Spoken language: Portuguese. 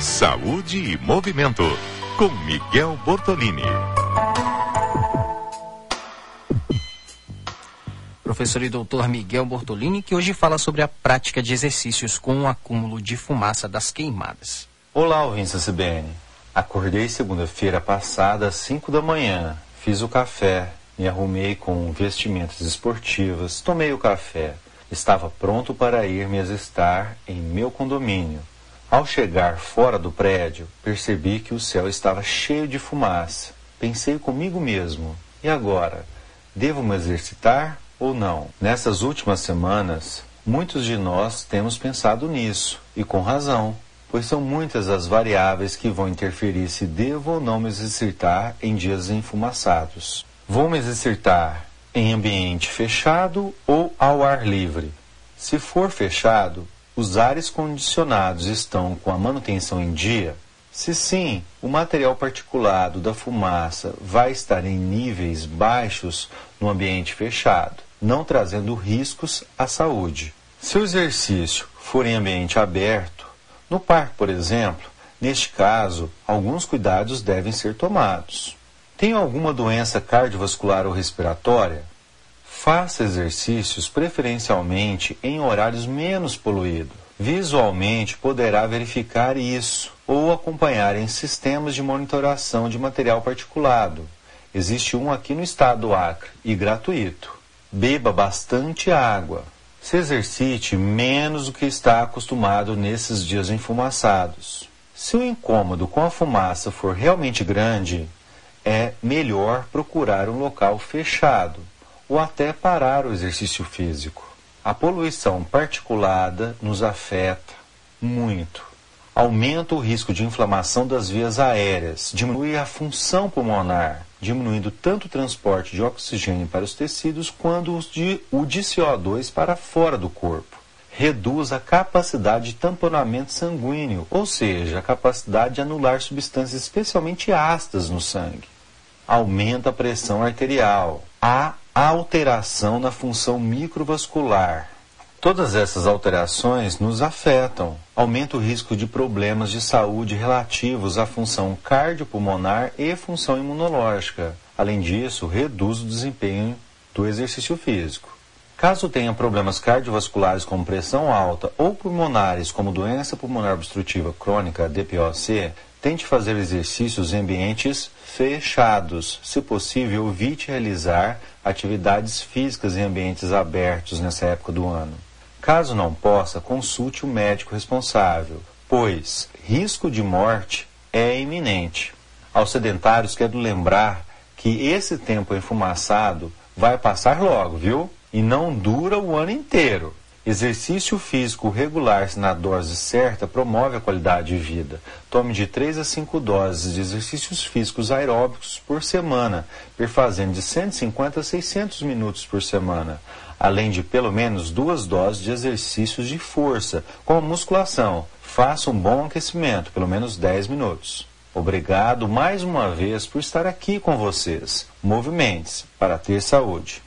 Saúde e Movimento, com Miguel Bortolini. Professor e doutor Miguel Bortolini, que hoje fala sobre a prática de exercícios com o acúmulo de fumaça das queimadas. Olá, ouvintes da CBN. Acordei segunda-feira passada às 5 da manhã, fiz o café, me arrumei com vestimentas esportivas, tomei o café. Estava pronto para ir me exercitar em meu condomínio. Ao chegar fora do prédio, percebi que o céu estava cheio de fumaça. Pensei comigo mesmo: e agora? Devo me exercitar ou não? Nessas últimas semanas, muitos de nós temos pensado nisso, e com razão, pois são muitas as variáveis que vão interferir se devo ou não me exercitar em dias enfumaçados. Vou me exercitar em ambiente fechado ou ao ar livre? Se for fechado, os ares condicionados estão com a manutenção em dia? Se sim, o material particulado da fumaça vai estar em níveis baixos no ambiente fechado, não trazendo riscos à saúde. Se o exercício for em ambiente aberto, no parque, por exemplo, neste caso, alguns cuidados devem ser tomados. Tem alguma doença cardiovascular ou respiratória? Faça exercícios preferencialmente em horários menos poluídos. Visualmente poderá verificar isso ou acompanhar em sistemas de monitoração de material particulado. Existe um aqui no estado do Acre e gratuito. Beba bastante água. Se exercite menos do que está acostumado nesses dias enfumaçados. Se o incômodo com a fumaça for realmente grande, é melhor procurar um local fechado ou até parar o exercício físico. A poluição particulada nos afeta muito. Aumenta o risco de inflamação das vias aéreas, diminui a função pulmonar, diminuindo tanto o transporte de oxigênio para os tecidos quanto o de CO2 para fora do corpo. Reduz a capacidade de tamponamento sanguíneo, ou seja, a capacidade de anular substâncias especialmente ácidas no sangue. Aumenta a pressão arterial. Há alteração na função microvascular. Todas essas alterações nos afetam, aumenta o risco de problemas de saúde relativos à função cardiopulmonar e função imunológica. Além disso, reduz o desempenho do exercício físico. Caso tenha problemas cardiovasculares como pressão alta ou pulmonares como doença pulmonar obstrutiva crônica, DPOC, tente fazer exercícios em ambientes fechados. Se possível, evite realizar atividades físicas em ambientes abertos nessa época do ano. Caso não possa, consulte o médico responsável, pois risco de morte é iminente. Aos sedentários, quero lembrar que esse tempo enfumaçado vai passar logo, viu? E não dura o ano inteiro. Exercício físico regular na dose certa promove a qualidade de vida. Tome de 3 a 5 doses de exercícios físicos aeróbicos por semana, perfazendo de 150 a 600 minutos por semana, além de pelo menos duas doses de exercícios de força, como musculação. Faça um bom aquecimento, pelo menos 10 minutos. Obrigado mais uma vez por estar aqui com vocês. Movimentos para ter saúde.